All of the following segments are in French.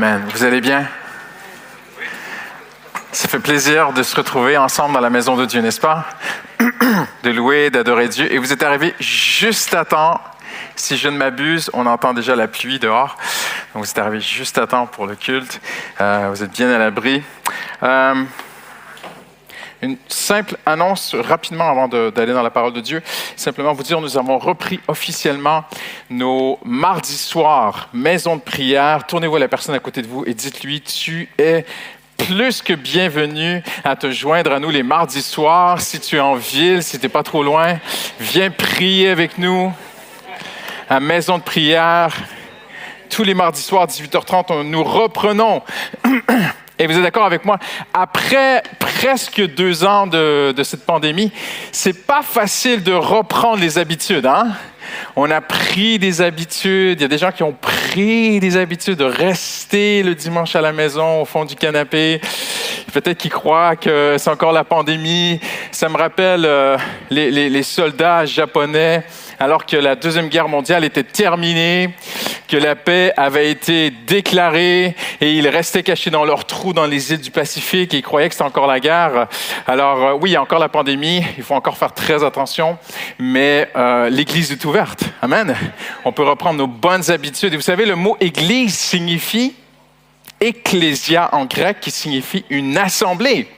Vous allez bien? Ça fait plaisir de se retrouver ensemble dans la maison de Dieu, n'est-ce pas? De louer, d'adorer Dieu. Et vous êtes arrivés juste à temps. Si je ne m'abuse, on entend déjà la pluie dehors. Donc vous êtes arrivés juste à temps pour le culte. Euh, vous êtes bien à l'abri. Euh, une simple annonce rapidement avant d'aller dans la parole de Dieu. Simplement vous dire, nous avons repris officiellement nos mardis soirs, maison de prière. Tournez-vous à la personne à côté de vous et dites-lui, tu es plus que bienvenu à te joindre à nous les mardis soirs. Si tu es en ville, si tu n'es pas trop loin, viens prier avec nous à maison de prière. Tous les mardis soirs, 18h30, nous reprenons et vous êtes d'accord avec moi? Après presque deux ans de, de cette pandémie, c'est pas facile de reprendre les habitudes, hein? On a pris des habitudes. Il y a des gens qui ont pris des habitudes de rester le dimanche à la maison, au fond du canapé. Peut-être qu'ils croient que c'est encore la pandémie. Ça me rappelle euh, les, les, les soldats japonais alors que la Deuxième Guerre mondiale était terminée, que la paix avait été déclarée et ils restaient cachés dans leurs trous dans les îles du Pacifique et ils croyaient que c'était encore la guerre. Alors euh, oui, il y a encore la pandémie, il faut encore faire très attention, mais euh, l'Église est ouverte. Amen. On peut reprendre nos bonnes habitudes. Et vous savez, le mot Église signifie ecclésia en grec, qui signifie une assemblée.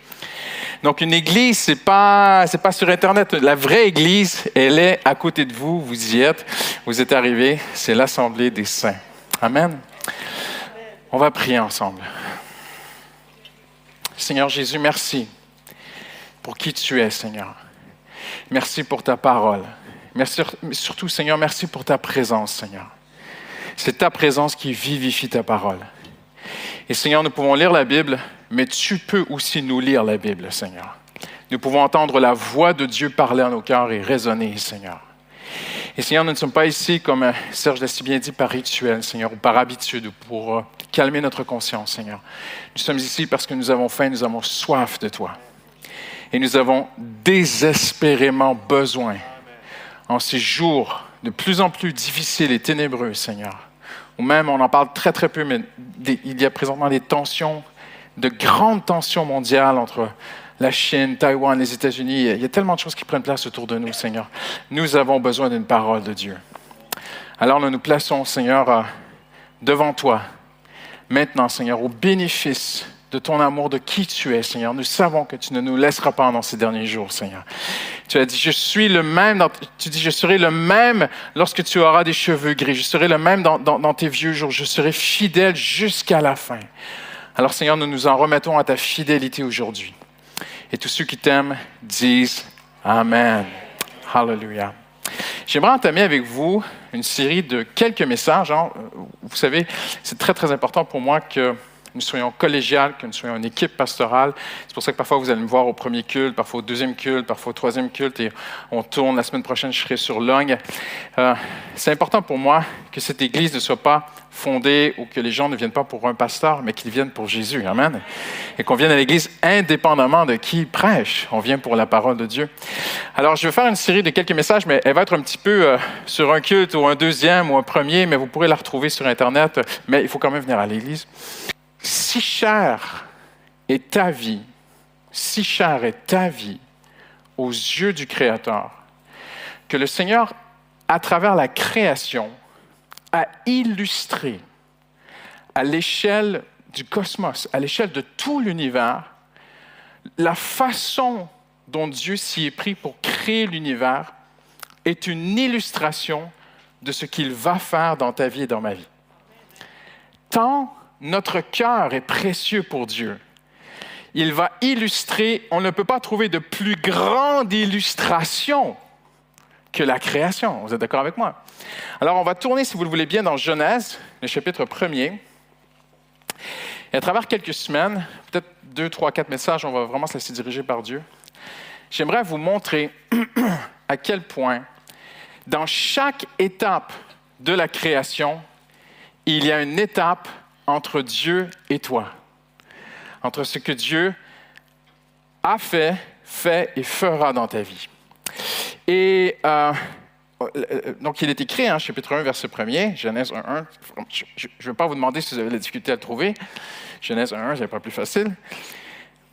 Donc, une église, c'est pas, c'est pas sur Internet. La vraie église, elle est à côté de vous. Vous y êtes. Vous êtes arrivés. C'est l'assemblée des saints. Amen. On va prier ensemble. Seigneur Jésus, merci pour qui tu es, Seigneur. Merci pour ta parole. Merci, surtout, Seigneur, merci pour ta présence, Seigneur. C'est ta présence qui vivifie ta parole. Et Seigneur, nous pouvons lire la Bible, mais tu peux aussi nous lire la Bible, Seigneur. Nous pouvons entendre la voix de Dieu parler à nos cœurs et résonner, Seigneur. Et Seigneur, nous ne sommes pas ici, comme euh, Serge l'a si bien dit, par rituel, Seigneur, ou par habitude, ou pour euh, calmer notre conscience, Seigneur. Nous sommes ici parce que nous avons faim, nous avons soif de toi. Et nous avons désespérément besoin, en ces jours de plus en plus difficiles et ténébreux, Seigneur, ou même, on en parle très très peu, mais il y a présentement des tensions de grandes tensions mondiales entre la Chine, Taïwan, les États-Unis. Il y a tellement de choses qui prennent place autour de nous, Seigneur. Nous avons besoin d'une parole de Dieu. Alors nous nous plaçons, Seigneur, euh, devant toi, maintenant, Seigneur, au bénéfice de ton amour, de qui tu es, Seigneur. Nous savons que tu ne nous laisseras pas dans ces derniers jours, Seigneur. Tu as dit, je suis le même, tu dis, je serai le même lorsque tu auras des cheveux gris. Je serai le même dans, dans tes vieux jours. Je serai fidèle jusqu'à la fin. Alors Seigneur, nous nous en remettons à ta fidélité aujourd'hui. Et tous ceux qui t'aiment disent Amen. Hallelujah. J'aimerais entamer avec vous une série de quelques messages. Hein. Vous savez, c'est très, très important pour moi que nous soyons collégiales, que nous soyons une équipe pastorale. C'est pour ça que parfois vous allez me voir au premier culte, parfois au deuxième culte, parfois au troisième culte, et on tourne. La semaine prochaine, je serai sur Longue. Euh, c'est important pour moi que cette Église ne soit pas fondée ou que les gens ne viennent pas pour un pasteur, mais qu'ils viennent pour Jésus. Amen. Et qu'on vienne à l'Église indépendamment de qui prêche. On vient pour la parole de Dieu. Alors, je vais faire une série de quelques messages, mais elle va être un petit peu euh, sur un culte ou un deuxième ou un premier, mais vous pourrez la retrouver sur Internet. Mais il faut quand même venir à l'Église si cher est ta vie, si cher est ta vie aux yeux du Créateur, que le Seigneur, à travers la création, a illustré à l'échelle du cosmos, à l'échelle de tout l'univers, la façon dont Dieu s'y est pris pour créer l'univers est une illustration de ce qu'il va faire dans ta vie et dans ma vie. Tant notre cœur est précieux pour Dieu. Il va illustrer, on ne peut pas trouver de plus grande illustration que la création. Vous êtes d'accord avec moi? Alors, on va tourner, si vous le voulez bien, dans Genèse, le chapitre 1er. Et à travers quelques semaines, peut-être deux, trois, quatre messages, on va vraiment se laisser diriger par Dieu. J'aimerais vous montrer à quel point, dans chaque étape de la création, il y a une étape entre Dieu et toi, entre ce que Dieu a fait, fait et fera dans ta vie. Et euh, donc, il est écrit, hein, chapitre 1, verset 1er, Genèse 1, 1. Je ne vais pas vous demander si vous avez la difficulté à le trouver. Genèse 1, 1, c'est pas plus facile.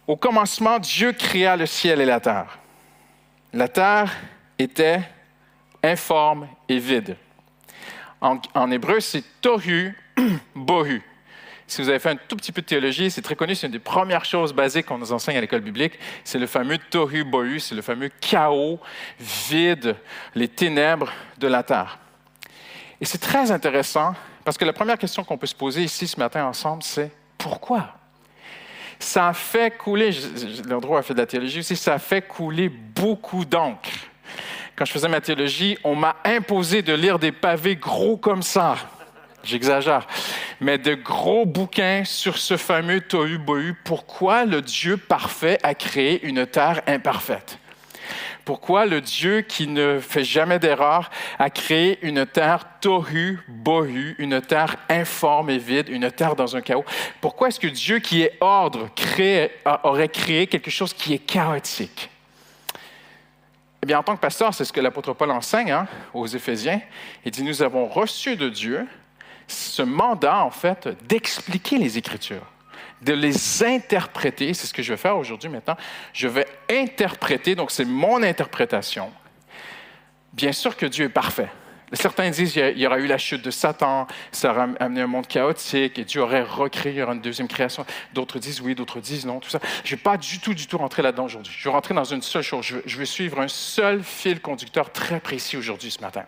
Au commencement, Dieu créa le ciel et la terre. La terre était informe et vide. En, en hébreu, c'est tohu bohu. Si vous avez fait un tout petit peu de théologie, c'est très connu, c'est une des premières choses basiques qu'on nous enseigne à l'école biblique. C'est le fameux tohu bohu, c'est le fameux chaos, vide, les ténèbres de la terre. Et c'est très intéressant parce que la première question qu'on peut se poser ici ce matin ensemble, c'est pourquoi? Ça a fait couler, l'endroit a fait de la théologie aussi, ça a fait couler beaucoup d'encre. Quand je faisais ma théologie, on m'a imposé de lire des pavés gros comme ça j'exagère, mais de gros bouquins sur ce fameux tohu bohu. Pourquoi le Dieu parfait a créé une terre imparfaite? Pourquoi le Dieu qui ne fait jamais d'erreur a créé une terre tohu bohu, une terre informe et vide, une terre dans un chaos? Pourquoi est-ce que Dieu qui est ordre aurait créé quelque chose qui est chaotique? Eh bien, en tant que pasteur, c'est ce que l'apôtre Paul enseigne hein, aux Éphésiens. Il dit, nous avons reçu de Dieu ce mandat, en fait, d'expliquer les Écritures, de les interpréter. C'est ce que je vais faire aujourd'hui maintenant. Je vais interpréter, donc c'est mon interprétation. Bien sûr que Dieu est parfait. Certains disent qu'il y aura eu la chute de Satan, ça aurait amené un monde chaotique et Dieu aurait recréé une deuxième création. D'autres disent oui, d'autres disent non, tout ça. Je ne vais pas du tout, du tout rentrer là-dedans aujourd'hui. Je vais rentrer dans une seule chose. Je vais suivre un seul fil conducteur très précis aujourd'hui, ce matin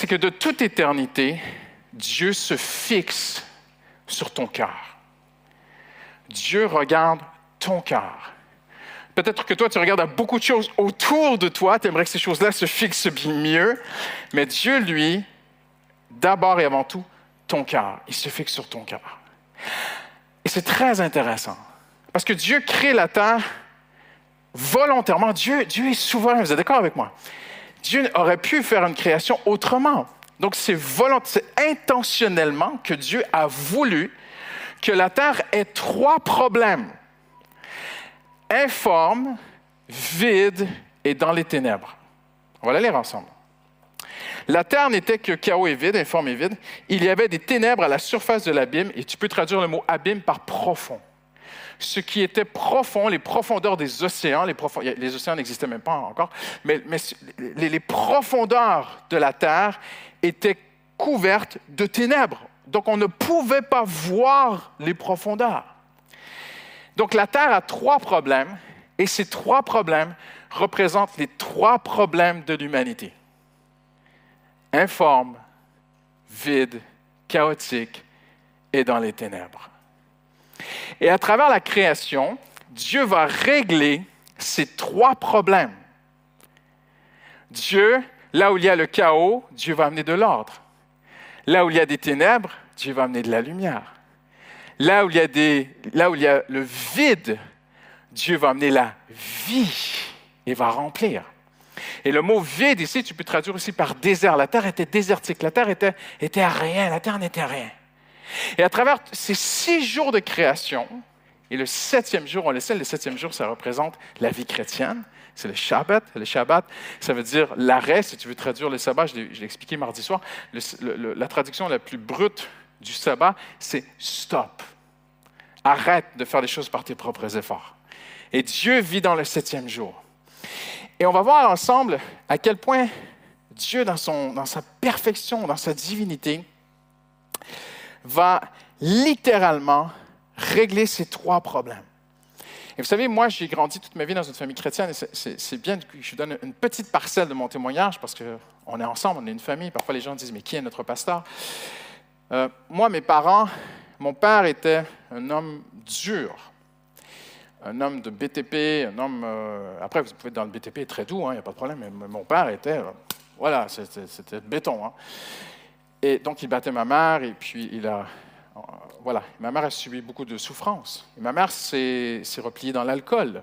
c'est que de toute éternité, Dieu se fixe sur ton cœur. Dieu regarde ton cœur. Peut-être que toi, tu regardes à beaucoup de choses autour de toi, tu aimerais que ces choses-là se fixent bien mieux, mais Dieu, lui, d'abord et avant tout, ton cœur. Il se fixe sur ton cœur. Et c'est très intéressant, parce que Dieu crée la terre volontairement. Dieu, Dieu est souverain, vous êtes d'accord avec moi? Dieu aurait pu faire une création autrement. Donc c'est intentionnellement que Dieu a voulu que la terre ait trois problèmes informe, vide et dans les ténèbres. On va les lire ensemble. La terre n'était que chaos et vide, informe et vide. Il y avait des ténèbres à la surface de l'abîme, et tu peux traduire le mot abîme par profond ce qui était profond, les profondeurs des océans, les, océans n'existaient même pas encore, mais, les, profondeurs de la terre étaient couvertes de ténèbres. Donc on ne pouvait pas voir les profondeurs. Donc la terre a trois problèmes, et ces trois problèmes représentent les trois problèmes de l'humanité. Informe, vide, chaotique et dans les ténèbres. Et à travers la création, Dieu va régler ces trois problèmes. Dieu, là où il y a le chaos, Dieu va amener de l'ordre. Là où il y a des ténèbres, Dieu va amener de la lumière. Là où il y a, des, là où il y a le vide, Dieu va amener la vie et va remplir. Et le mot vide ici, tu peux traduire aussi par désert. La terre était désertique, la terre était, était à rien, la terre n'était rien. Et à travers ces six jours de création, et le septième jour, on le sait, le septième jour, ça représente la vie chrétienne. C'est le Shabbat. Le Shabbat, ça veut dire l'arrêt. Si tu veux traduire le sabbat, je l'ai expliqué mardi soir. la traduction la plus brute du sabbat, c'est stop. Arrête de faire les choses par tes propres efforts. Et Dieu vit dans le septième jour. Et on va voir ensemble à quel point Dieu, dans, son, dans sa perfection, dans sa divinité, va littéralement régler ces trois problèmes. Et vous savez, moi, j'ai grandi toute ma vie dans une famille chrétienne et c'est bien que je donne une petite parcelle de mon témoignage parce qu'on est ensemble, on est une famille. Parfois, les gens disent, mais qui est notre pasteur? Euh, moi, mes parents, mon père était un homme dur, un homme de BTP, un homme... Euh, après, vous pouvez être dans le BTP très doux, il hein, n'y a pas de problème, mais mon père était... Euh, voilà, c'était béton. Hein. Et donc, il battait ma mère, et puis il a. Voilà, ma mère a subi beaucoup de souffrances. ma mère s'est repliée dans l'alcool.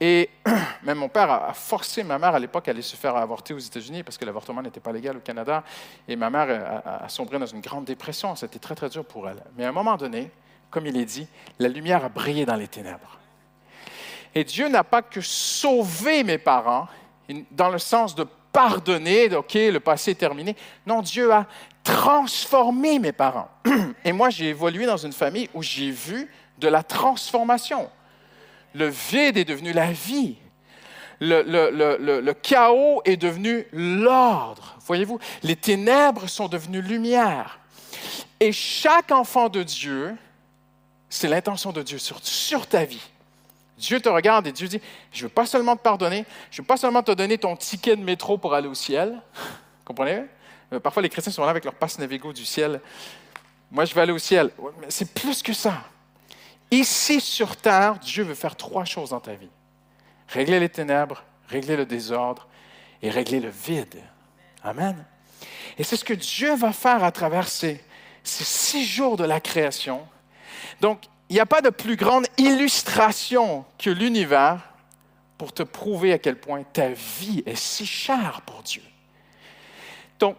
Et même mon père a forcé ma mère à l'époque à aller se faire avorter aux États-Unis parce que l'avortement n'était pas légal au Canada. Et ma mère a, sombré dans une grande dépression. C'était très, très dur pour elle. Mais à un moment donné, comme il est dit, la lumière a brillé dans les ténèbres. Et Dieu n'a pas que sauvé mes parents, dans le sens de pardonné, OK, le passé est terminé. Non, Dieu a transformé mes parents. Et moi, j'ai évolué dans une famille où j'ai vu de la transformation. Le vide est devenu la vie. Le, le chaos est devenu l'ordre. Voyez-vous, les ténèbres sont devenues lumière. Et chaque enfant de Dieu, c'est l'intention de Dieu sur, sur ta vie. Dieu te regarde et Dieu dit, je ne veux pas seulement te pardonner, je ne veux pas seulement te donner ton ticket de métro pour aller au ciel. Comprenez? Euh, parfois, les chrétiens sont là avec leur passe Navigo du ciel. Moi, je vais aller au ciel. Mais c'est plus que ça. Ici, sur terre, Dieu veut faire trois choses dans ta vie. Régler les ténèbres, régler le désordre et régler le vide. Amen. Et c'est ce que Dieu va faire à travers ces, ces six jours de la création. Donc, il n'y a pas de plus grande illustration que l'univers pour te prouver à quel point ta vie est si chère pour Dieu. Donc,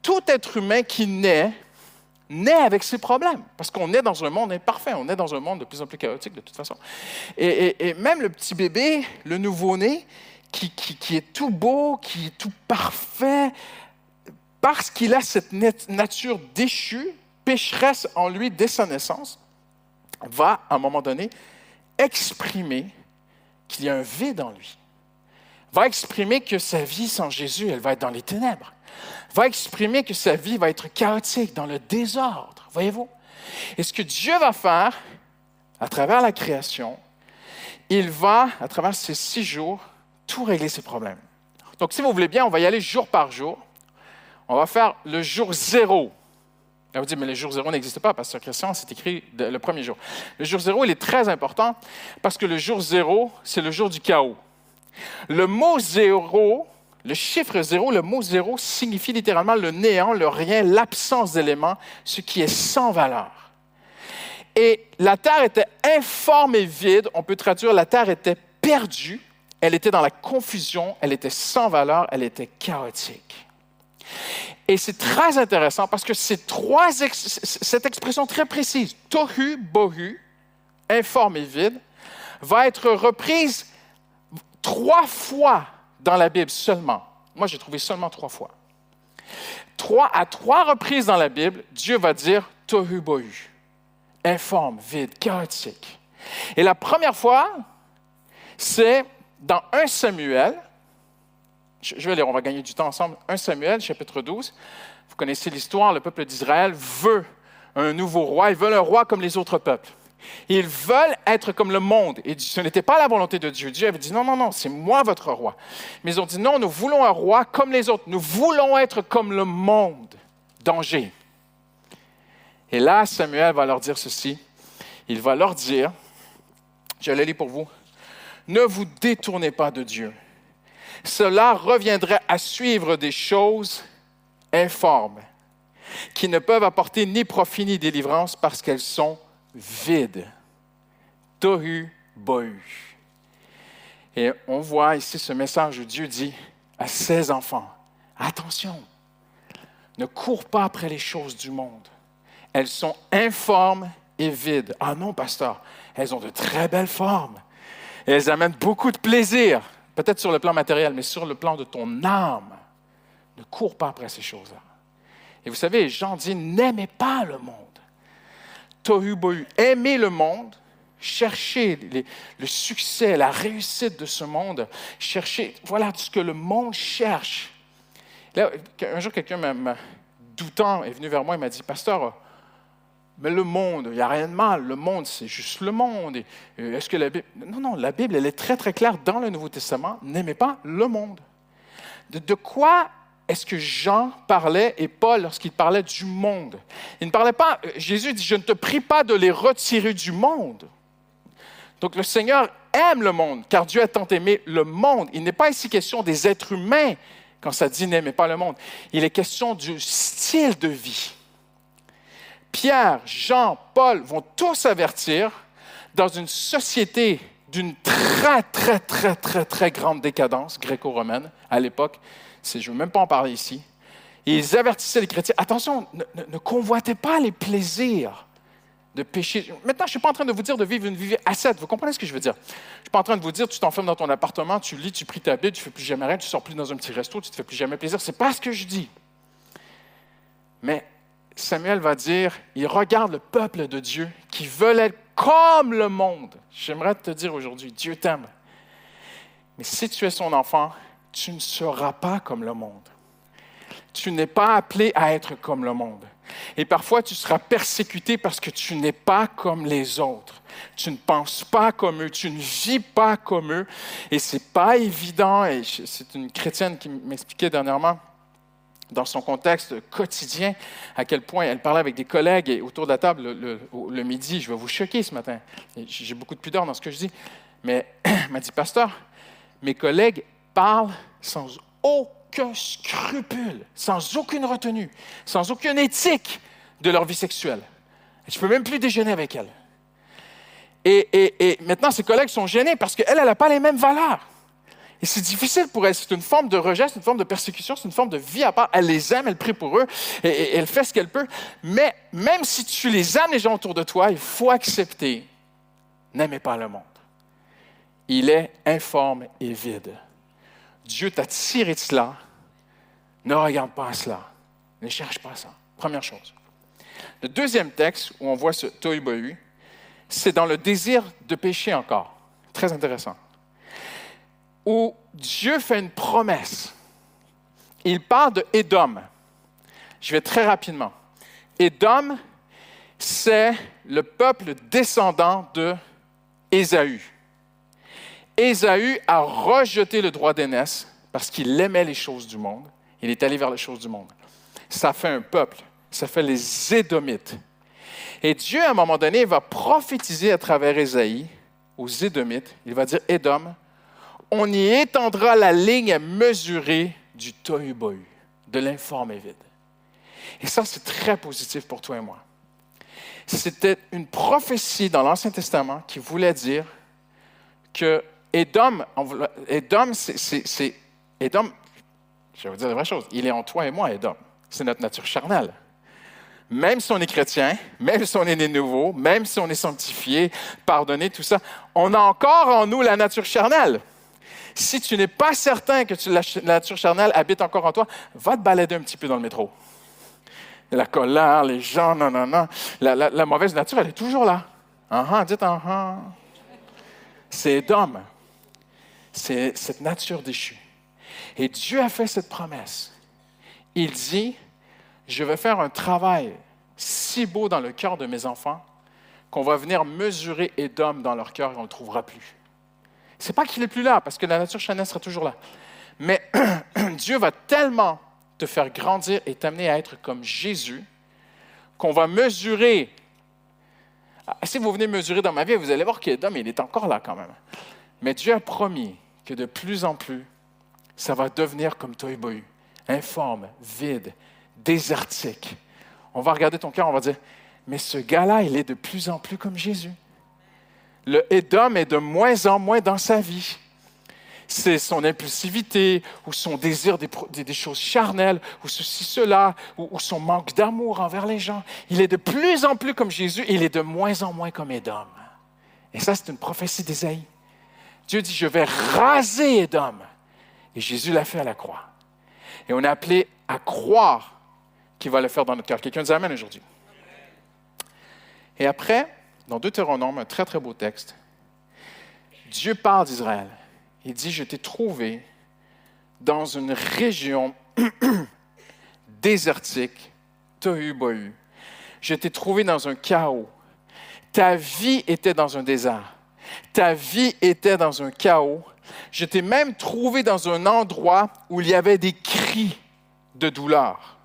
tout être humain qui naît, naît avec ses problèmes, parce qu'on est dans un monde imparfait, on est dans un monde de plus en plus chaotique de toute façon. Et, même le petit bébé, le nouveau-né, qui, qui, est tout beau, qui est tout parfait, parce qu'il a cette nature déchue, pécheresse en lui dès sa naissance, va, à un moment donné, exprimer qu'il y a un vide en lui. Va exprimer que sa vie sans Jésus, elle va être dans les ténèbres. Va exprimer que sa vie va être chaotique, dans le désordre. Voyez-vous? Et ce que Dieu va faire à travers la création, il va, à travers ces six jours, tout régler ses problèmes. Donc, si vous voulez bien, on va y aller jour par jour. On va faire le jour zéro vous dites, mais le jour zéro n'existe pas parce que Christian, c'est écrit le premier jour. Le jour zéro, il est très important parce que le jour zéro, c'est le jour du chaos. Le mot zéro, le chiffre zéro, le mot zéro signifie littéralement le néant, le rien, l'absence d'éléments, ce qui est sans valeur. Et la terre était informe et vide. On peut traduire la terre était perdue, elle était dans la confusion, elle était sans valeur, elle était chaotique. Et c'est très intéressant parce que cette expression très précise, tohu, bohu, informe et vide, va être reprise trois fois dans la Bible seulement. Moi, j'ai trouvé seulement trois fois. Trois, à trois reprises dans la Bible, Dieu va dire tohu, bohu, informe, vide, chaotique. Et la première fois, c'est dans 1 Samuel, je vais lire, on va gagner du temps ensemble. 1 Samuel, chapitre 12. Vous connaissez l'histoire, le peuple d'Israël veut un nouveau roi. Ils veulent un roi comme les autres peuples. Ils veulent être comme le monde. Et ce n'était pas la volonté de Dieu. Dieu avait dit non, non, non, c'est moi votre roi. Mais ils ont dit non, nous voulons un roi comme les autres. Nous voulons être comme le monde. Danger. Et là, Samuel va leur dire ceci. Il va leur dire, je l'ai lu pour vous, ne vous détournez pas de Dieu cela reviendrait à suivre des choses informes, qui ne peuvent apporter ni profit ni délivrance parce qu'elles sont vides. Tohu bohu. Et on voit ici ce message où Dieu dit à ses enfants, attention, ne cours pas après les choses du monde. Elles sont informes et vides. Ah non, pasteur, elles ont de très belles formes. Elles amènent beaucoup de plaisir. Peut-être sur le plan matériel, mais sur le plan de ton âme. Ne cours pas après ces choses-là. Et vous savez, Jean dit, n'aimez pas le monde. Tohu bohu, aimez le monde, cherchez le succès, la réussite de ce monde, cherchez, voilà ce que le monde cherche. Là, un jour, quelqu'un, doutant, est venu vers moi et m'a dit, Pasteur, mais le monde, il n'y a rien de mal. Le monde, c'est juste le monde. Euh, est-ce que la Bible... Non, non, la Bible, elle est très, très claire dans le Nouveau Testament. N'aimez pas le monde. De, quoi est-ce que Jean parlait et Paul lorsqu'il parlait du monde? Il ne parlait pas, euh, Jésus dit, je ne te prie pas de les retirer du monde. Donc le Seigneur aime le monde, car Dieu a tant aimé le monde. Il n'est pas ici question des êtres humains quand ça dit n'aimez pas le monde. Il est question du style de vie. Pierre, Jean, Paul vont tous avertir dans une société d'une très, très, très, très, très grande décadence gréco-romaine à l'époque. Je ne veux même pas en parler ici. ils avertissaient les chrétiens, attention, ne, convoitez pas les plaisirs de péché. Maintenant, je ne suis pas en train de vous dire de vivre une vie ascète. Vous comprenez ce que je veux dire? Je ne suis pas en train de vous dire, tu t'enfermes dans ton appartement, tu lis, tu pries ta Bible, tu ne fais plus jamais rien, tu ne sors plus dans un petit resto, tu ne te fais plus jamais plaisir. Ce n'est pas ce que je dis. Mais Samuel va dire, il regarde le peuple de Dieu qui veut être comme le monde. J'aimerais te dire aujourd'hui, Dieu t'aime. Mais si tu es son enfant, tu ne seras pas comme le monde. Tu n'es pas appelé à être comme le monde. Et parfois, tu seras persécuté parce que tu n'es pas comme les autres. Tu ne penses pas comme eux, tu ne vis pas comme eux. Et c'est pas évident. Et c'est une chrétienne qui m'expliquait dernièrement dans son contexte quotidien, à quel point elle parlait avec des collègues et autour de la table le, midi. Je vais vous choquer ce matin. J'ai beaucoup de pudeur dans ce que je dis. Mais elle m'a dit, pasteur, mes collègues parlent sans aucun scrupule, sans aucune retenue, sans aucune éthique de leur vie sexuelle. Je ne peux même plus déjeuner avec elles. Et, et maintenant, ses collègues sont gênés parce qu'elle, elle n'a pas les mêmes valeurs. Et c'est difficile pour elle. C'est une forme de rejet, c'est une forme de persécution, c'est une forme de vie à part. Elle les aime, elle prie pour eux, et, elle fait ce qu'elle peut. Mais même si tu les aimes, les gens autour de toi, il faut accepter, n'aimez pas le monde. Il est informe et vide. Dieu t'a tiré de cela. Ne regarde pas à cela. Ne cherche pas ça. Première chose. Le deuxième texte où on voit ce tohu c'est dans le désir de pécher encore. Très intéressant où Dieu fait une promesse. Il parle de Édom. Je vais très rapidement. Édom, c'est le peuple descendant de Ésaü. Ésaü a rejeté le droit d'aînesse parce qu'il aimait les choses du monde. Il est allé vers les choses du monde. Ça fait un peuple. Ça fait les Édomites. Et Dieu, à un moment donné, va prophétiser à travers Ésaïe aux Édomites. Il va dire Édom, on y étendra la ligne à mesurer du tohu-bohu, de l'informe vide. Et ça, c'est très positif pour toi et moi. C'était une prophétie dans l'Ancien Testament qui voulait dire que Édom, Édom, c'est, Édom, je vais vous dire la vraie chose, il est en toi et moi, Édom. C'est notre nature charnelle. Même si on est chrétien, même si on est né nouveau, même si on est sanctifié, pardonné, tout ça, on a encore en nous la nature charnelle si tu n'es pas certain que la nature charnelle habite encore en toi, va te balader un petit peu dans le métro. La colère, les gens, non, non, non. La, mauvaise nature, elle est toujours là. Ah, ah dites ah, ah. C'est d'homme. C'est cette nature déchue. Et Dieu a fait cette promesse. Il dit, je vais faire un travail si beau dans le cœur de mes enfants qu'on va venir mesurer Édom dans leur cœur et on ne le trouvera plus. C'est pas qu'il est plus là, parce que la nature charnelle sera toujours là. Mais Dieu va tellement te faire grandir et t'amener à être comme Jésus qu'on va mesurer. Ah, si vous venez mesurer dans ma vie, vous allez voir qu'Edom, il est encore là quand même. Mais Dieu a promis que de plus en plus, ça va devenir comme toi et informe, vide, désertique. On va regarder ton cœur, on va dire, mais ce gars-là, il est de plus en plus comme Jésus le Édom est de moins en moins dans sa vie. C'est son impulsivité ou son désir des, choses charnelles ou ceci, cela, ou, son manque d'amour envers les gens. Il est de plus en plus comme Jésus et il est de moins en moins comme Édom. Et ça, c'est une prophétie d'Ésaïe. Dieu dit, je vais raser Édom. Et Jésus l'a fait à la croix. Et on est appelé à croire qu'il va le faire dans notre cœur. Quelqu'un nous amène aujourd'hui. Et après, dans Deutéronome, un très très beau texte, Dieu parle d'Israël. Il dit, je t'ai trouvé dans une région désertique, tohu bohu. Je t'ai trouvé dans un chaos. Ta vie était dans un désert. Ta vie était dans un chaos. Je t'ai même trouvé dans un endroit où il y avait des cris de douleur.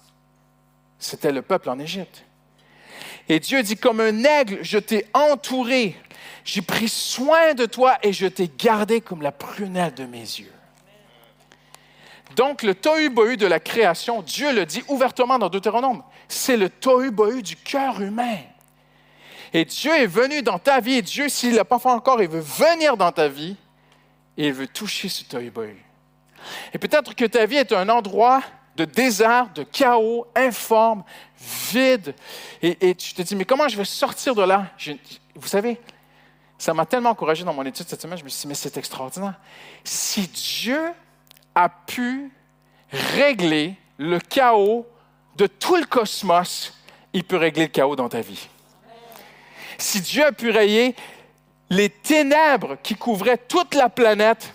C'était le peuple en Égypte. Et Dieu dit, comme un aigle, je t'ai entouré, j'ai pris soin de toi et je t'ai gardé comme la prunelle de mes yeux. Donc, le tohu-bohu de la création, Dieu le dit ouvertement dans Deutéronome, c'est le tohu-bohu du cœur humain. Et Dieu est venu dans ta vie, et Dieu, s'il ne l'a pas fait encore, il veut venir dans ta vie et il veut toucher ce tohu-bohu. Et peut-être que ta vie est un endroit de désert, de chaos, informe, vide. Et, tu te dis, mais comment je vais sortir de là? vous savez, ça m'a tellement encouragé dans mon étude cette semaine, je me suis dit, mais c'est extraordinaire. Si Dieu a pu régler le chaos de tout le cosmos, il peut régler le chaos dans ta vie. Si Dieu a pu rayer les ténèbres qui couvraient toute la planète,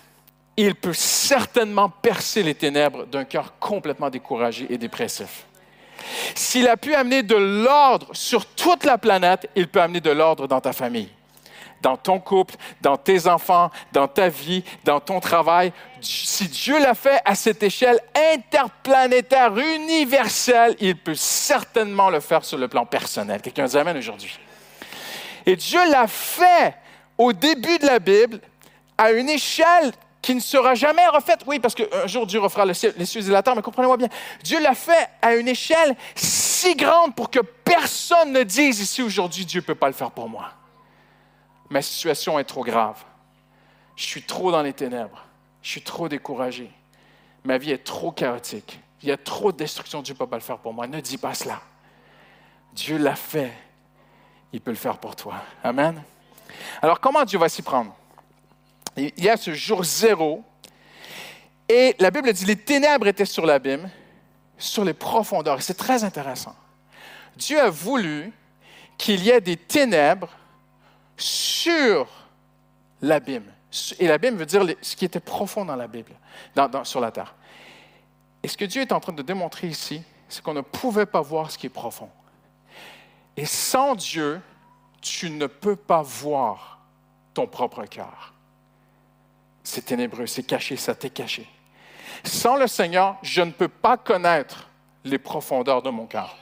il peut certainement percer les ténèbres d'un cœur complètement découragé et dépressif. S'il a pu amener de l'ordre sur toute la planète, il peut amener de l'ordre dans ta famille, dans ton couple, dans tes enfants, dans ta vie, dans ton travail. Si Dieu l'a fait à cette échelle interplanétaire, universelle, il peut certainement le faire sur le plan personnel. Quelqu'un nous amène aujourd'hui. Et Dieu l'a fait au début de la Bible à une échelle qui ne sera jamais refaite. Oui, parce qu'un jour Dieu refera les cieux et la terre, mais comprenez-moi bien, Dieu l'a fait à une échelle si grande pour que personne ne dise ici aujourd'hui, Dieu ne peut pas le faire pour moi. Ma situation est trop grave. Je suis trop dans les ténèbres. Je suis trop découragé. Ma vie est trop chaotique. Il y a trop de destruction. Dieu ne peut pas le faire pour moi. Ne dis pas cela. Dieu l'a fait. Il peut le faire pour toi. Amen. Alors, comment Dieu va s'y prendre? Il y a ce jour zéro, et la Bible dit les ténèbres étaient sur l'abîme, sur les profondeurs. C'est très intéressant. Dieu a voulu qu'il y ait des ténèbres sur l'abîme. Et l'abîme veut dire ce qui était profond dans la Bible, sur la terre. Et ce que Dieu est en train de démontrer ici, c'est qu'on ne pouvait pas voir ce qui est profond. Et sans Dieu, tu ne peux pas voir ton propre cœur. C'est ténébreux, c'est caché, ça t'est caché. Sans le Seigneur, je ne peux pas connaître les profondeurs de mon cœur.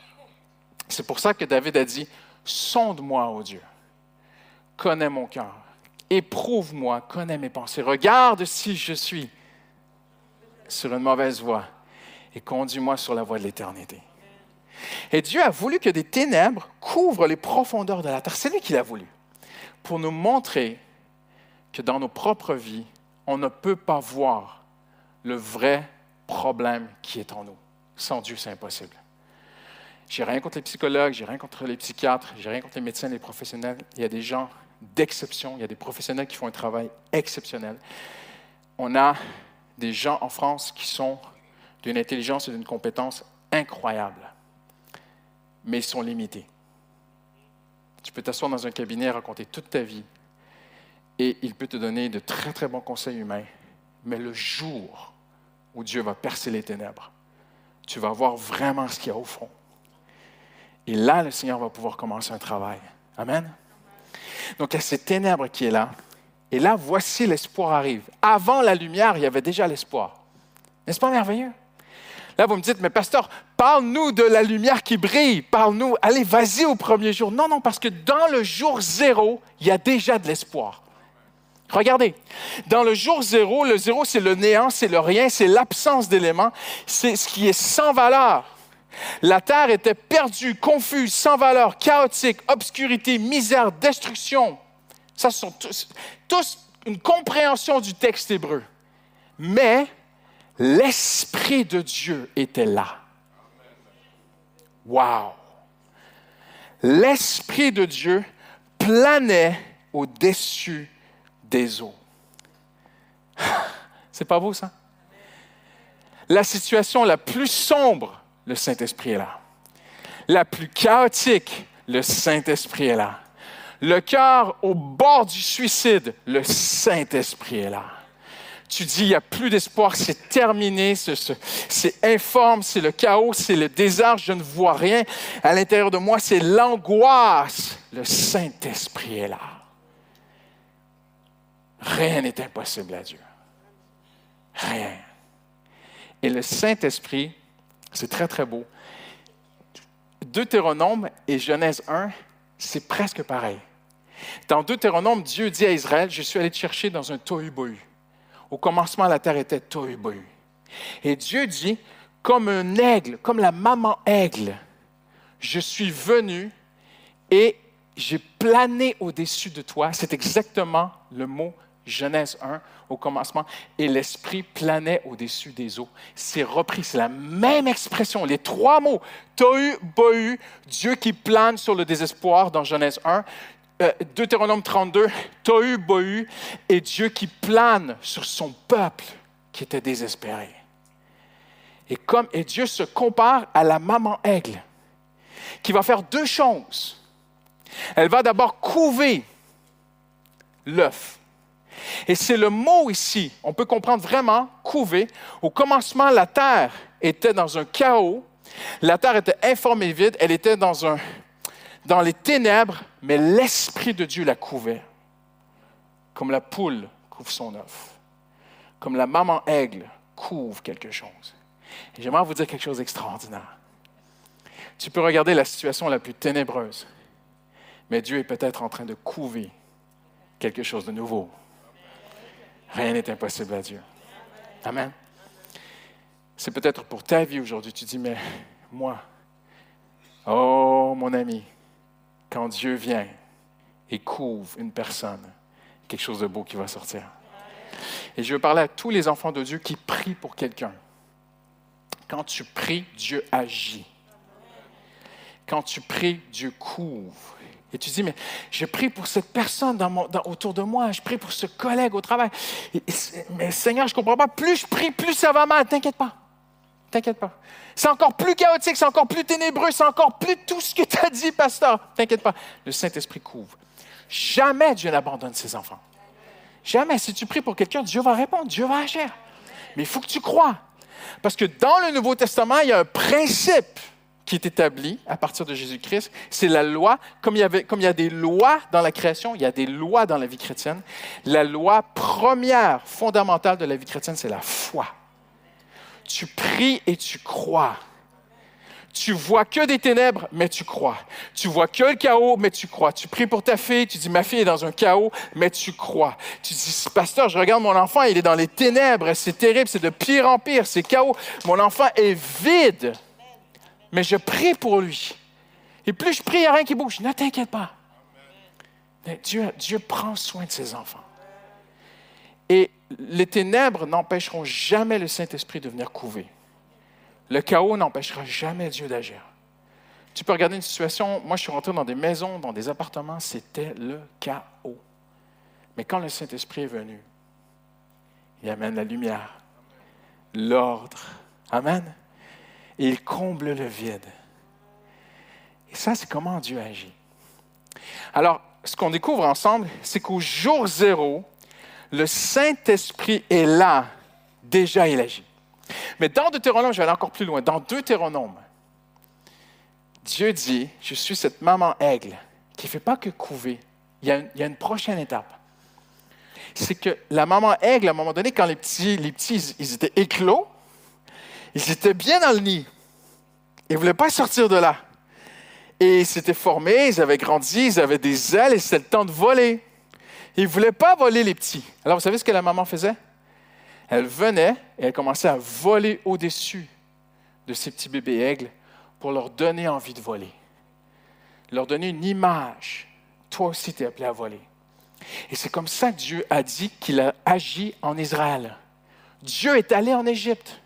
C'est pour ça que David a dit, sonde-moi, ô Dieu, connais mon cœur, éprouve-moi, connais mes pensées, regarde si je suis sur une mauvaise voie et conduis-moi sur la voie de l'éternité. Et Dieu a voulu que des ténèbres couvrent les profondeurs de la terre. C'est lui qui l'a voulu. Pour nous montrer que dans nos propres vies, on ne peut pas voir le vrai problème qui est en nous. Sans Dieu, c'est impossible. J'ai rien contre les psychologues, j'ai rien contre les psychiatres, j'ai rien contre les médecins, les professionnels. Il y a des gens d'exception, il y a des professionnels qui font un travail exceptionnel. On a des gens en France qui sont d'une intelligence et d'une compétence incroyables mais ils sont limités. Tu peux t'asseoir dans un cabinet, raconter toute ta vie, et il peut te donner de très, très bons conseils humains. Mais le jour où Dieu va percer les ténèbres, tu vas voir vraiment ce qu'il y a au fond. Et là, le Seigneur va pouvoir commencer un travail. Amen. Donc, il y a ces ténèbres qui est là. Et là, voici l'espoir arrive. Avant la lumière, il y avait déjà l'espoir. N'est-ce pas merveilleux? Là, vous me dites, mais pasteur, parle-nous de la lumière qui brille, parle-nous, allez, vas-y au premier jour. Non, non, parce que dans le jour zéro, il y a déjà de l'espoir. Regardez, dans le jour zéro, le zéro, c'est le néant, c'est le rien, c'est l'absence d'éléments, c'est ce qui est sans valeur. La terre était perdue, confuse, sans valeur, chaotique, obscurité, misère, destruction. Ça, ce sont tous, tous une compréhension du texte hébreu. Mais l'Esprit de Dieu était là. Wow! L'Esprit de Dieu planait au-dessus des eaux. C'est pas beau ça? La situation la plus sombre, le Saint-Esprit est là. La plus chaotique, le Saint-Esprit est là. Le cœur au bord du suicide, le Saint-Esprit est là tu dis, il n'y a plus d'espoir, c'est terminé, c'est informe, c'est le chaos, c'est le désert, je ne vois rien. À l'intérieur de moi, c'est l'angoisse. Le Saint-Esprit est là. Rien n'est impossible à Dieu. Rien. Et le Saint-Esprit, c'est très, très beau. Deutéronome et Genèse 1, c'est presque pareil. Dans Deutéronome, Dieu dit à Israël, je suis allé te chercher dans un tohu-bohu. Au commencement, la terre était tohu Et Dieu dit, comme un aigle, comme la maman aigle, je suis venu et j'ai plané au-dessus de toi. C'est exactement le mot Genèse 1, au commencement, et l'Esprit planait au-dessus des eaux. C'est repris, c'est la même expression, les trois mots. Tohu, Bohu, Dieu qui plane sur le désespoir dans Genèse 1. Euh, Deutéronome 32, Tohu, Bohu, et Dieu qui plane sur son peuple qui était désespéré. Et, comme, et Dieu se compare à la maman aigle, qui va faire deux choses. Elle va d'abord couver l'œuf. Et c'est le mot ici, on peut comprendre vraiment couver. Au commencement, la terre était dans un chaos, la terre était informée vide, elle était dans, un, dans les ténèbres, mais l'Esprit de Dieu la couvait, comme la poule couvre son œuf, comme la maman aigle couvre quelque chose. Et j'aimerais vous dire quelque chose d'extraordinaire. Tu peux regarder la situation la plus ténébreuse, mais Dieu est peut-être en train de couver quelque chose de nouveau. Rien n'est impossible à Dieu. Amen. C'est peut-être pour ta vie aujourd'hui. Tu dis, mais moi, oh mon ami, quand Dieu vient et couvre une personne, quelque chose de beau qui va sortir. Et je veux parler à tous les enfants de Dieu qui prient pour quelqu'un. Quand tu pries, Dieu agit. Quand tu pries, Dieu couvre. Et tu dis, mais je prie pour cette personne autour de moi, je prie pour ce collègue au travail. mais Seigneur, je ne comprends pas. Plus je prie, plus ça va mal. T'inquiète pas. T'inquiète pas. C'est encore plus chaotique, c'est encore plus ténébreux, c'est encore plus tout ce que tu as dit, pasteur. T'inquiète pas. Le Saint-Esprit couvre. Jamais Dieu n'abandonne ses enfants. Jamais. Si tu pries pour quelqu'un, Dieu va répondre, Dieu va agir. Mais il faut que tu crois. Parce que dans le Nouveau Testament, il y a un principe qui est établi à partir de Jésus-Christ. C'est la loi. Comme il, y avait, comme il y a des lois dans la création, il y a des lois dans la vie chrétienne. La loi première, fondamentale de la vie chrétienne, c'est la foi. Tu pries et tu crois. Tu vois que des ténèbres, mais tu crois. Tu vois que le chaos, mais tu crois. Tu pries pour ta fille, tu dis, ma fille est dans un chaos, mais tu crois. Tu dis, pasteur, je regarde mon enfant, il est dans les ténèbres, c'est terrible, c'est de pire en pire, c'est chaos. Mon enfant est vide mais je prie pour lui. Et plus je prie, il n'y a rien qui bouge. Ne t'inquiète pas. Dieu, Dieu prend soin de ses enfants. Et les ténèbres n'empêcheront jamais le Saint-Esprit de venir couver. Le chaos n'empêchera jamais Dieu d'agir. Tu peux regarder une situation, moi je suis rentré dans des maisons, dans des appartements, c'était le chaos. Mais quand le Saint-Esprit est venu, il amène la lumière, l'ordre. Amen et il comble le vide. Et ça, c'est comment Dieu agit. Alors, ce qu'on découvre ensemble, c'est qu'au jour zéro, le Saint-Esprit est là. Déjà, il agit. Mais dans Deutéronome, je vais aller encore plus loin. Dans Deutéronome, Dieu dit, je suis cette maman aigle qui ne fait pas que couver. Il y, a une, prochaine étape. C'est que la maman aigle, à un moment donné, quand les petits, les petits ils étaient éclos, ils étaient bien dans le nid. Ils ne voulaient pas sortir de là. Et ils s'étaient formés, ils avaient grandi, ils avaient des ailes et c'était le temps de voler. Ils ne voulaient pas voler les petits. Alors, vous savez ce que la maman faisait? Elle venait et elle commençait à voler au-dessus de ces petits bébés aigles pour leur donner envie de voler. Leur donner une image. Toi aussi, tu es appelé à voler. Et c'est comme ça que Dieu a dit qu'il a agi en Israël. Dieu est allé en Égypte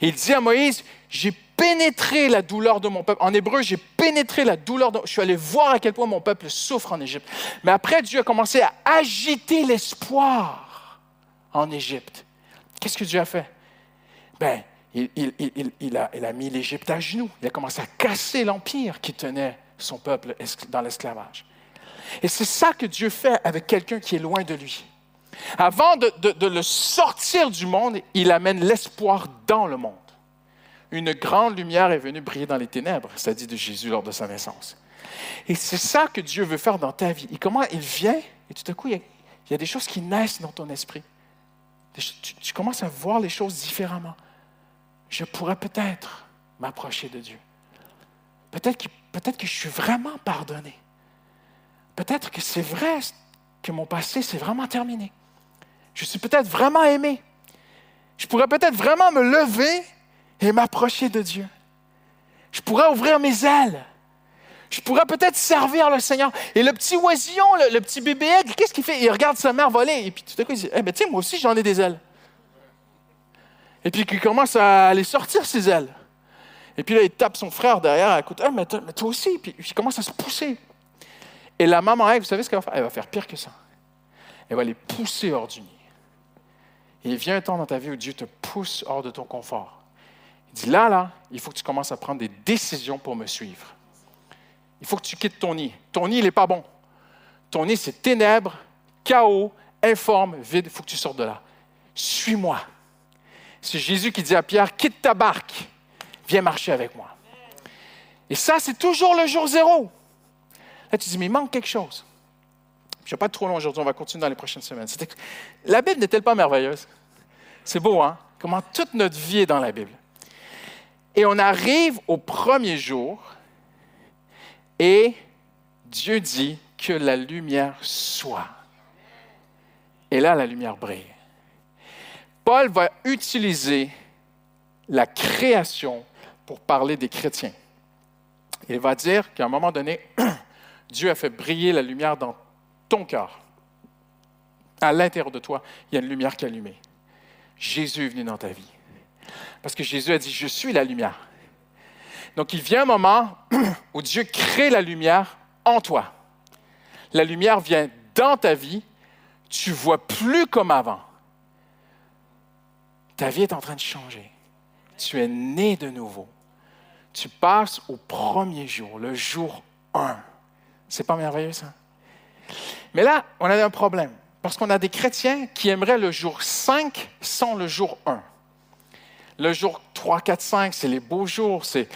il dit à Moïse, j'ai pénétré la douleur de mon peuple. En hébreu, j'ai pénétré la douleur. De... Je suis allé voir à quel point mon peuple souffre en Égypte. Mais après, Dieu a commencé à agiter l'espoir en Égypte. Qu'est-ce que Dieu a fait? Ben, il, a, il a mis l'Égypte à genoux. Il a commencé à casser l'empire qui tenait son peuple dans l'esclavage. Et c'est ça que Dieu fait avec quelqu'un qui est loin de lui. Avant de, le sortir du monde, il amène l'espoir dans le monde. Une grande lumière est venue briller dans les ténèbres, dit de Jésus lors de sa naissance. Et c'est ça que Dieu veut faire dans ta vie. Et comment il vient, et tout à coup, il y, a, des choses qui naissent dans ton esprit. Tu, commences à voir les choses différemment. Je pourrais peut-être m'approcher de Dieu. Peut-être que, peut que je suis vraiment pardonné. Peut-être que c'est vrai que mon passé, c'est vraiment terminé. Je suis peut-être vraiment aimé. Je pourrais peut-être vraiment me lever et m'approcher de Dieu. Je pourrais ouvrir mes ailes. Je pourrais peut-être servir le Seigneur. Et le petit oisillon, le, petit bébé aigle, qu'est-ce qu'il fait? Il regarde sa mère voler. Et puis tout à coup, il dit, eh ben, tiens, moi aussi, j'en ai des ailes. Et puis il commence à aller sortir ses ailes. Et puis là, il tape son frère derrière, écoute, ah, mais, toi aussi. Puis il commence à se pousser. Et la maman aigle, vous savez ce qu'elle va faire? Elle va faire pire que ça. Elle va les pousser hors du nid. Et il vient un temps dans ta vie où Dieu te pousse hors de ton confort. Il dit, là, là, il faut que tu commences à prendre des décisions pour me suivre. Il faut que tu quittes ton nid. Ton nid, il n'est pas bon. Ton nid, c'est ténèbres, chaos, informe, vide. Il faut que tu sortes de là. Suis-moi. C'est Jésus qui dit à Pierre, quitte ta barque, viens marcher avec moi. Et ça, c'est toujours le jour zéro. Là, tu dis, mais il manque quelque chose. Je ne vais pas être trop long aujourd'hui, on va continuer dans les prochaines semaines. La Bible n'est-elle pas merveilleuse? C'est beau, hein? Comment toute notre vie est dans la Bible. Et on arrive au premier jour et Dieu dit que la lumière soit. Et là, la lumière brille. Paul va utiliser la création pour parler des chrétiens. Il va dire qu'à un moment donné, Dieu a fait briller la lumière dans ton cœur. À l'intérieur de toi, il y a une lumière qui est allumée. Jésus est venu dans ta vie. Parce que Jésus a dit, je suis la lumière. Donc il vient un moment où Dieu crée la lumière en toi. La lumière vient dans ta vie, tu vois plus comme avant. Ta vie est en train de changer. Tu es né de nouveau. Tu passes au premier jour, le jour 1. C'est pas merveilleux ça? Mais là, on a un problème. Parce qu'on a des chrétiens qui aimeraient le jour 5 sans le jour 1. Le jour 3, 4, 5, c'est les beaux jours, c'est,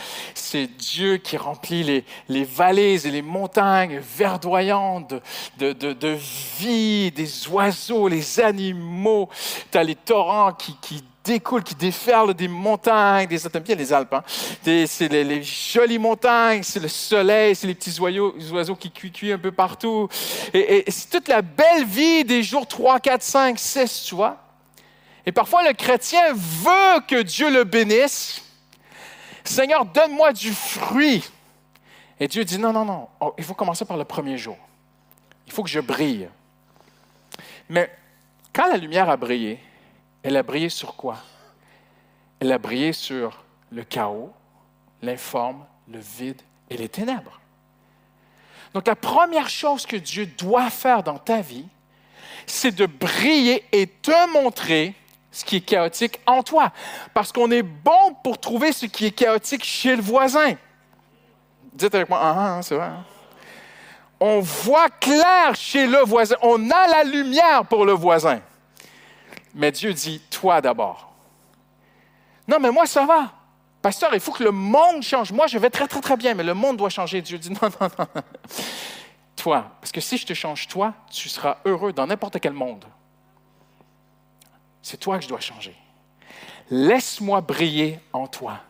Dieu qui remplit les, les, vallées et les montagnes verdoyantes de, de, de, vie, des oiseaux, les animaux. Tu as les torrents qui, qui découlent, qui déferlent des montagnes, des, bien les Alpes, hein? c'est les, jolies montagnes, c'est le soleil, c'est les petits oiseaux, les oiseaux qui cuient un peu partout. Et, et c'est toute la belle vie des jours 3, 4, 5, 6, tu vois. Et parfois, le chrétien veut que Dieu le bénisse. Seigneur, donne-moi du fruit. Et Dieu dit, non, non, non, oh, il faut commencer par le premier jour. Il faut que je brille. Mais quand la lumière a brillé, elle a brillé sur quoi? Elle a brillé sur le chaos, l'informe, le vide et les ténèbres. Donc la première chose que Dieu doit faire dans ta vie, c'est de briller et te montrer ce qui est chaotique en toi. Parce qu'on est bon pour trouver ce qui est chaotique chez le voisin. Dites avec moi, ah, ah, c'est vrai. Hein? On voit clair chez le voisin. On a la lumière pour le voisin. Mais Dieu dit, toi d'abord. Non, mais moi, ça va. Pasteur, il faut que le monde change. Moi, je vais très, très, très bien, mais le monde doit changer. Dieu dit, non, non, non. Toi. Parce que si je te change toi, tu seras heureux dans n'importe quel monde. C'est toi que je dois changer. Laisse-moi briller en toi.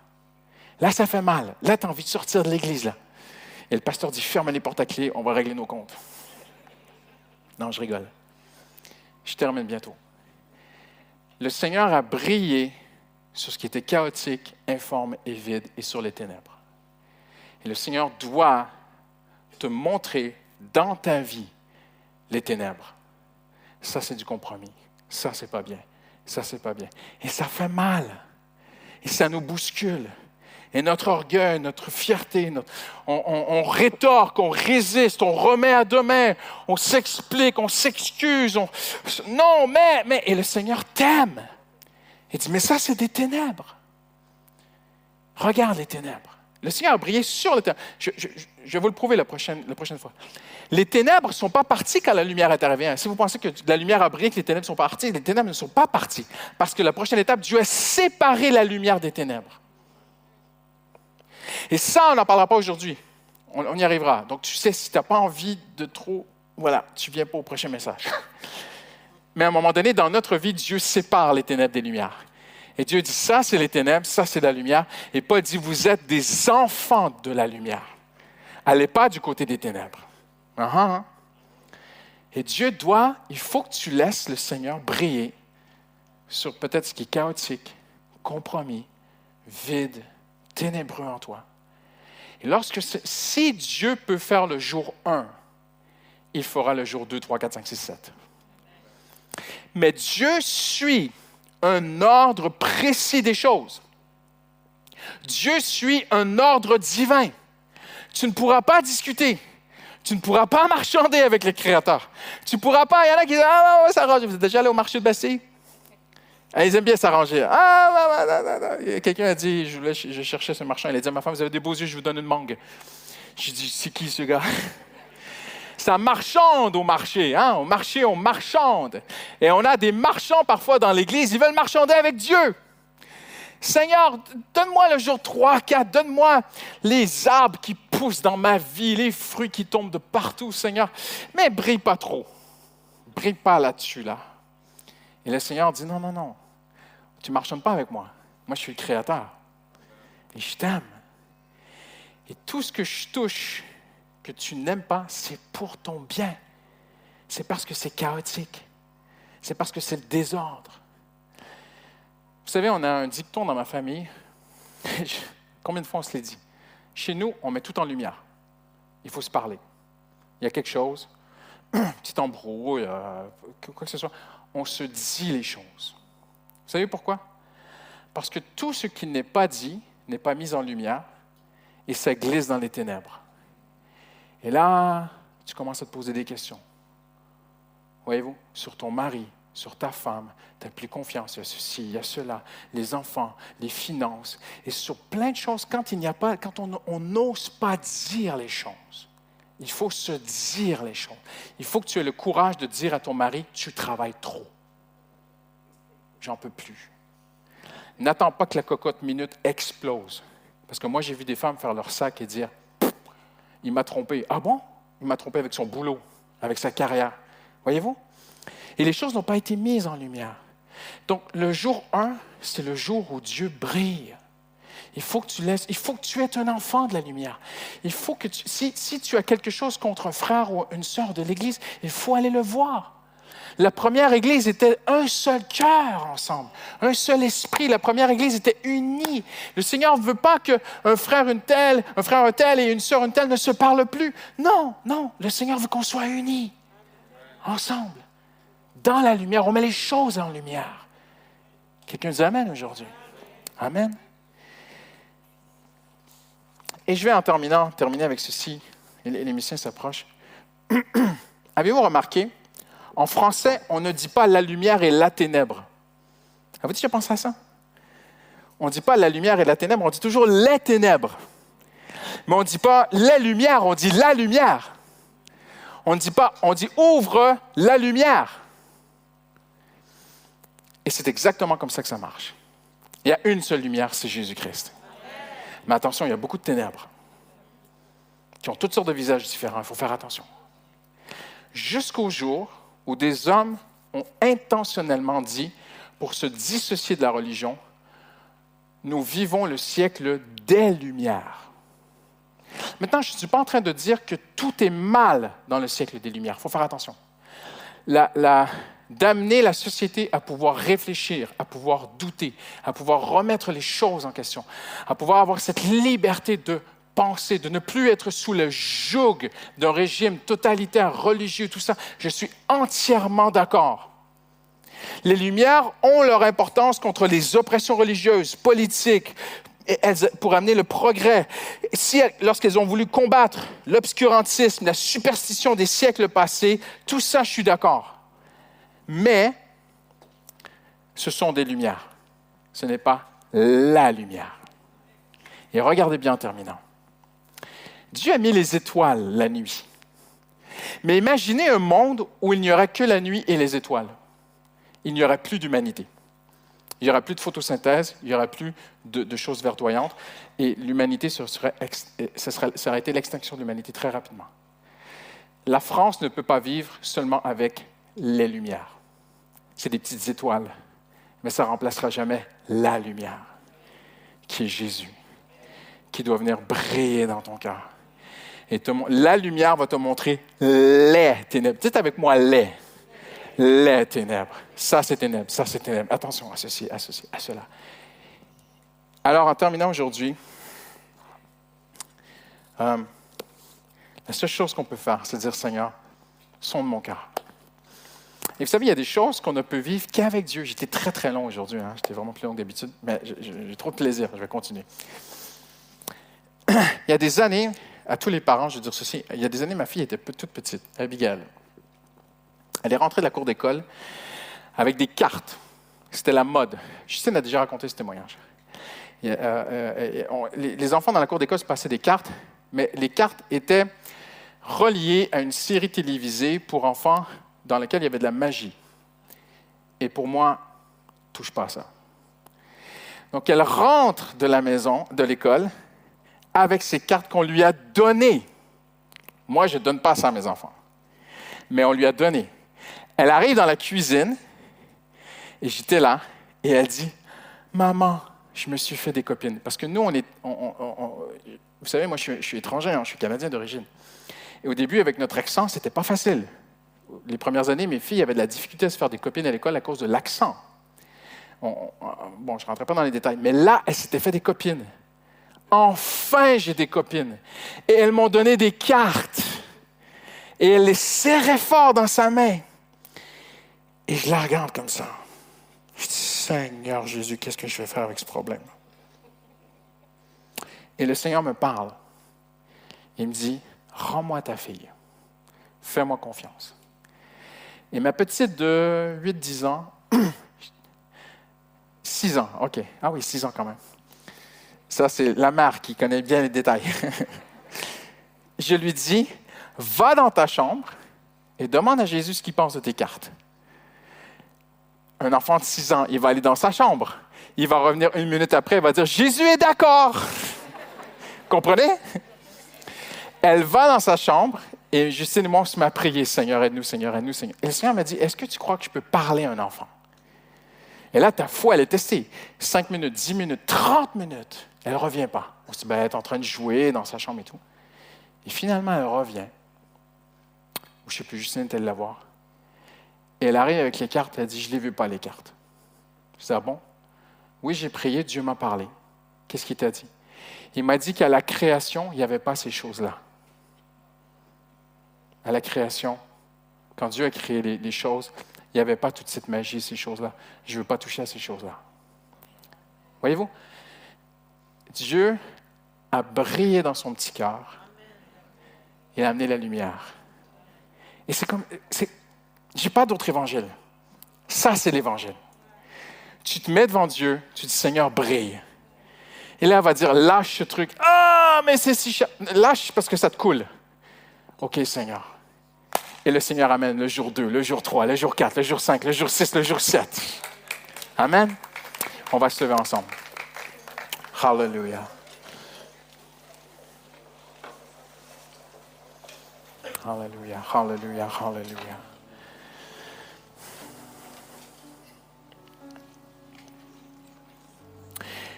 Là, ça fait mal. Là, tu as envie de sortir de l'église. Là. Et le pasteur dit Ferme les portes à clé, on va régler nos comptes. Non, je rigole. Je termine bientôt. Le Seigneur a brillé sur ce qui était chaotique, informe et vide et sur les ténèbres. Et le Seigneur doit te montrer dans ta vie les ténèbres. Ça, c'est du compromis. Ça, c'est pas bien ça, c'est pas bien. Et ça fait mal. Et ça nous bouscule. Et notre orgueil, notre fierté, on, rétorque, on résiste, on remet à demain, on s'explique, on s'excuse. non, mais, mais, et le Seigneur t'aime. Il dit, mais ça, c'est des ténèbres. Regarde les ténèbres. Le Seigneur a brillé sur les ténèbres. Je, vais vous le prouver la prochaine, la prochaine fois. Les ténèbres ne sont pas parties quand la lumière est arrivée. Si vous pensez que la lumière a brillé, que les ténèbres sont parties, les ténèbres ne sont pas parties. Parce que la prochaine étape, Dieu a séparé la lumière des ténèbres. Et ça, on n'en parlera pas aujourd'hui. On, y arrivera. Donc, tu sais, si tu n'as pas envie de trop, voilà, tu viens pas au prochain message. Mais à un moment donné, dans notre vie, Dieu sépare les ténèbres des lumières. Et Dieu dit, ça c'est les ténèbres, ça c'est la lumière. Et Paul dit, vous êtes des enfants de la lumière. Allez pas du côté des ténèbres. Ah, ah, ah. Et Dieu doit, il faut que tu laisses le Seigneur briller sur peut-être ce qui est chaotique, compromis, vide, ténébreux en toi. Et lorsque, si Dieu peut faire le jour 1, il fera le jour 2, 3, 4, 5, 6, 7. Mais Dieu suit un ordre précis des choses. Dieu suit un ordre divin. Tu ne pourras pas discuter. Tu ne pourras pas marchander avec le Créateur. Tu ne pourras pas. Il y en a qui disent Ah, ouais, ça arrange. Vous êtes déjà allé au marché de Bastille? Ah, ils aiment bien s'arranger. Ah, quelqu'un a dit je, je, cherchais ce marchand. Il a dit à ma femme Vous avez des beaux yeux, je vous donne une mangue. J'ai dit C'est qui ce gars? Ça marchande au marché. Hein? Au marché, on marchande. Et on a des marchands parfois dans l'Église, ils veulent marchander avec Dieu. Seigneur, donne-moi le jour 3, 4, donne-moi les arbres qui poussent dans ma vie, les fruits qui tombent de partout, Seigneur. Mais brille pas trop. Brille pas là-dessus, là. Et le Seigneur dit, non, non, non. Tu ne marchandes pas avec moi. Moi, je suis le Créateur. Et je t'aime. Et tout ce que je touche, que tu n'aimes pas, c'est pour ton bien. C'est parce que c'est chaotique. C'est parce que c'est le désordre. Vous savez, on a un dicton dans ma famille. Combien de fois on se l'est dit? Chez nous, on met tout en lumière. Il faut se parler. Il y a quelque chose, petit embrouille, euh, quoi que ce soit. On se dit les choses. Vous savez pourquoi? Parce que tout ce qui n'est pas dit n'est pas mis en lumière et ça glisse dans les ténèbres. Et là, tu commences à te poser des questions. Voyez-vous, sur ton mari, sur ta femme, tu n'as plus confiance, il y a ceci, il y a cela, les enfants, les finances, et sur plein de choses, quand il n'y a pas, quand on n'ose pas dire les choses, il faut se dire les choses. Il faut que tu aies le courage de dire à ton mari, tu travailles trop. J'en peux plus. N'attends pas que la cocotte minute explose. Parce que moi, j'ai vu des femmes faire leur sac et dire, il m'a trompé. Ah bon? Il m'a trompé avec son boulot, avec sa carrière. Voyez-vous? Et les choses n'ont pas été mises en lumière. Donc, le jour 1, c'est le jour où Dieu brille. Il faut que tu laisses, il faut que tu aies un enfant de la lumière. Il faut que si, si tu as quelque chose contre un frère ou une sœur de l'Église, il faut aller le voir. La première Église était un seul cœur ensemble, un seul esprit. La première Église était unie. Le Seigneur ne veut pas qu'un frère une telle, un frère un tel et une sœur une telle ne se parlent plus. Non, non, le Seigneur veut qu'on soit unis, ensemble dans la lumière. On met les choses en lumière. Quelqu'un dit Amen aujourd'hui. Amen. Et je vais en terminant, terminer avec ceci. L'émission s'approche. Avez-vous remarqué, en français, on ne dit pas la lumière et la ténèbre. Avez-vous déjà pensé à ça? On ne dit pas la lumière et la ténèbre, on dit toujours les ténèbres. Mais on ne dit pas les lumières, on dit la lumière. On ne dit pas, on dit ouvre la lumière. Et c'est exactement comme ça que ça marche. Il y a une seule lumière, c'est Jésus-Christ. Mais attention, il y a beaucoup de ténèbres qui ont toutes sortes de visages différents. Il faut faire attention. Jusqu'au jour où des hommes ont intentionnellement dit, pour se dissocier de la religion, nous vivons le siècle des Lumières. Maintenant, je ne suis pas en train de dire que tout est mal dans le siècle des Lumières. Il faut faire attention. La, d'amener la société à pouvoir réfléchir, à pouvoir douter, à pouvoir remettre les choses en question, à pouvoir avoir cette liberté de penser, de ne plus être sous le joug d'un régime totalitaire, religieux, tout ça. Je suis entièrement d'accord. Les Lumières ont leur importance contre les oppressions religieuses, politiques, pour amener le progrès. Si, lorsqu'elles ont voulu combattre l'obscurantisme, la superstition des siècles passés, tout ça, je suis d'accord mais ce sont des lumières. Ce n'est pas la lumière. Et regardez bien en terminant. Dieu a mis les étoiles la nuit. Mais imaginez un monde où il n'y aurait que la nuit et les étoiles. Il n'y aurait plus d'humanité. Il n'y aurait plus de photosynthèse, il n'y aurait plus de, choses verdoyantes, et l'humanité, serait, ça aurait été l'extinction de l'humanité très rapidement. La France ne peut pas vivre seulement avec les lumières c'est des petites étoiles, mais ça ne remplacera jamais la lumière, qui est Jésus, qui doit venir briller dans ton cœur. Et la lumière va te montrer les ténèbres. Dites avec moi les. Les ténèbres. Ça, c'est ténèbres. Ça, c'est ténèbres. Attention à ceci, à ceci, à cela. Alors, en terminant aujourd'hui, euh, la seule chose qu'on peut faire, c'est dire, Seigneur, sonde mon cœur. Et vous savez, il y a des choses qu'on ne peut vivre qu'avec Dieu. J'étais très, très long aujourd'hui. Hein. J'étais vraiment plus long que d'habitude, mais j'ai trop de plaisir. Je vais continuer. il y a des années, à tous les parents, je veux dire ceci, il y a des années, ma fille était toute petite, Abigail. Elle est rentrée de la cour d'école avec des cartes. C'était la mode. Justine a déjà raconté ce témoignage. Euh, euh, les enfants dans la cour d'école se passaient des cartes, mais les cartes étaient reliées à une série télévisée pour enfants dans laquelle il y avait de la magie. Et pour moi, touche pas à ça. Donc elle rentre de la maison, de l'école, avec ces cartes qu'on lui a données. Moi, je ne donne pas ça à mes enfants, mais on lui a donné. Elle arrive dans la cuisine, et j'étais là, et elle dit, Maman, je me suis fait des copines. Parce que nous, on est... vous savez, moi, je suis, étranger, hein, je suis canadien d'origine. Et au début, avec notre accent, c'était pas facile. Les premières années, mes filles avaient de la difficulté à se faire des copines à l'école à cause de l'accent. bon, je ne rentrerai pas dans les détails, mais là, elles s'étaient fait des copines. Enfin, j'ai des copines. Et elles m'ont donné des cartes. Et elle les serrait fort dans sa main. Et je la regarde comme ça. Je dis, Seigneur Jésus, qu'est-ce que je vais faire avec ce problème? Et le Seigneur me parle. Il me dit, rends-moi ta fille. Fais-moi confiance. Et ma petite de 8-10 ans, 6 ans, OK. Ah oui, 6 ans quand même. Ça, c'est la mère qui connaît bien les détails. je lui dis, va dans ta chambre et demande à Jésus ce qu'il pense de tes cartes. Un enfant de 6 ans, il va aller dans sa chambre. Il va revenir une minute après, il va dire, Jésus est d'accord. Comprenez? Elle va dans sa chambre et Justine et moi, on se met à prier, Seigneur, aide-nous, Seigneur, aide-nous, Seigneur. Et le Seigneur m'a dit, est-ce que tu crois que je peux parler à un enfant? Et là, ta foi, elle est testée. 5 minutes, 10 minutes, 30 minutes. Elle ne revient pas. On se dit, ben, elle est en train de jouer dans sa chambre et tout. Et finalement, elle revient. Ou je ne sais plus, Justine était de la voir. Et elle arrive avec les cartes, elle dit, je ne les veux pas, les cartes. Je dis, ah bon? Oui, j'ai prié, Dieu m'a parlé. Qu'est-ce qu'il t'a dit? Il m'a dit qu'à la création, il n'y avait pas ces choses-là. À la création, quand Dieu a créé les, choses, il n'y avait pas toute cette magie, ces choses-là. Je ne veux pas toucher à ces choses-là. Voyez-vous? Dieu a brillé dans son petit cœur et a amené la lumière. Et c'est comme, j'ai pas d'autre évangile. Ça, c'est l'évangile. Tu te mets devant Dieu, tu dis Seigneur, brille. Et là, elle va dire lâche ce truc. Ah, mais c'est si cher. Lâche parce que ça te coule. OK, Seigneur. Et le Seigneur amène le jour 2, le jour 3, le jour 4, le jour 5, le jour 6, le jour 7. Amen. On va se lever ensemble. Hallelujah. Hallelujah, hallelujah, hallelujah.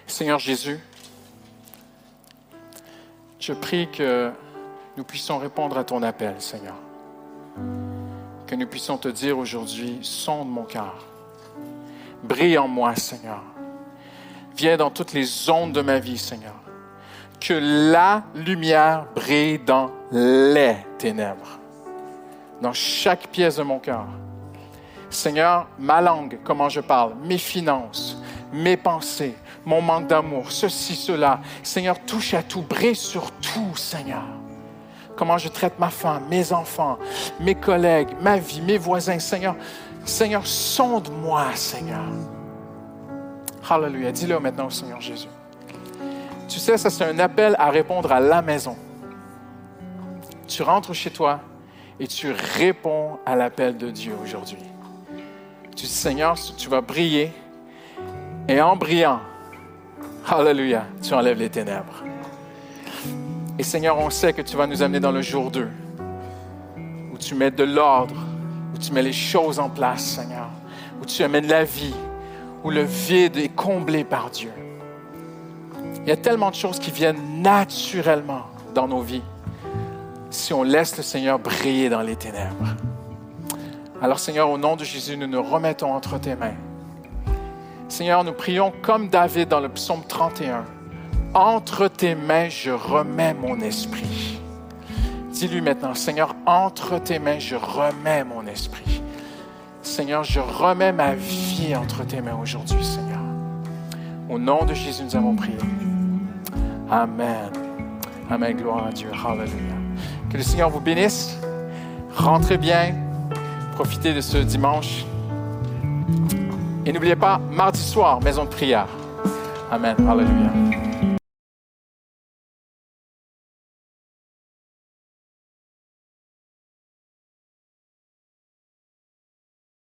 Seigneur Jésus, je prie que nous puissions répondre à ton appel, Seigneur. Que nous puissions te dire aujourd'hui, sonde mon cœur. Brille en moi, Seigneur. Viens dans toutes les zones de ma vie, Seigneur. Que la lumière brille dans les ténèbres, dans chaque pièce de mon cœur. Seigneur, ma langue, comment je parle, mes finances, mes pensées, mon manque d'amour, ceci, cela. Seigneur, touche à tout, brille sur tout, Seigneur. Comment je traite ma femme, mes enfants, mes collègues, ma vie, mes voisins, Seigneur. Seigneur, sonde-moi, Seigneur. Hallelujah. Dis-le maintenant au Seigneur Jésus. Tu sais, ça c'est un appel à répondre à la maison. Tu rentres chez toi et tu réponds à l'appel de Dieu aujourd'hui. Tu dis, Seigneur, tu vas briller. Et en brillant, Alléluia, tu enlèves les ténèbres. Et Seigneur, on sait que tu vas nous amener dans le jour 2, où tu mets de l'ordre, où tu mets les choses en place, Seigneur, où tu amènes la vie, où le vide est comblé par Dieu. Il y a tellement de choses qui viennent naturellement dans nos vies si on laisse le Seigneur briller dans les ténèbres. Alors Seigneur, au nom de Jésus, nous nous remettons entre tes mains. Seigneur, nous prions comme David dans le psaume 31. Entre tes mains, je remets mon esprit. Dis-lui maintenant, Seigneur, entre tes mains, je remets mon esprit. Seigneur, je remets ma vie entre tes mains aujourd'hui, Seigneur. Au nom de Jésus, nous avons prié. Amen. Amen. Gloire à Dieu. Hallelujah. Que le Seigneur vous bénisse. Rentrez bien. Profitez de ce dimanche. Et n'oubliez pas, mardi soir, maison de prière. Amen. Hallelujah.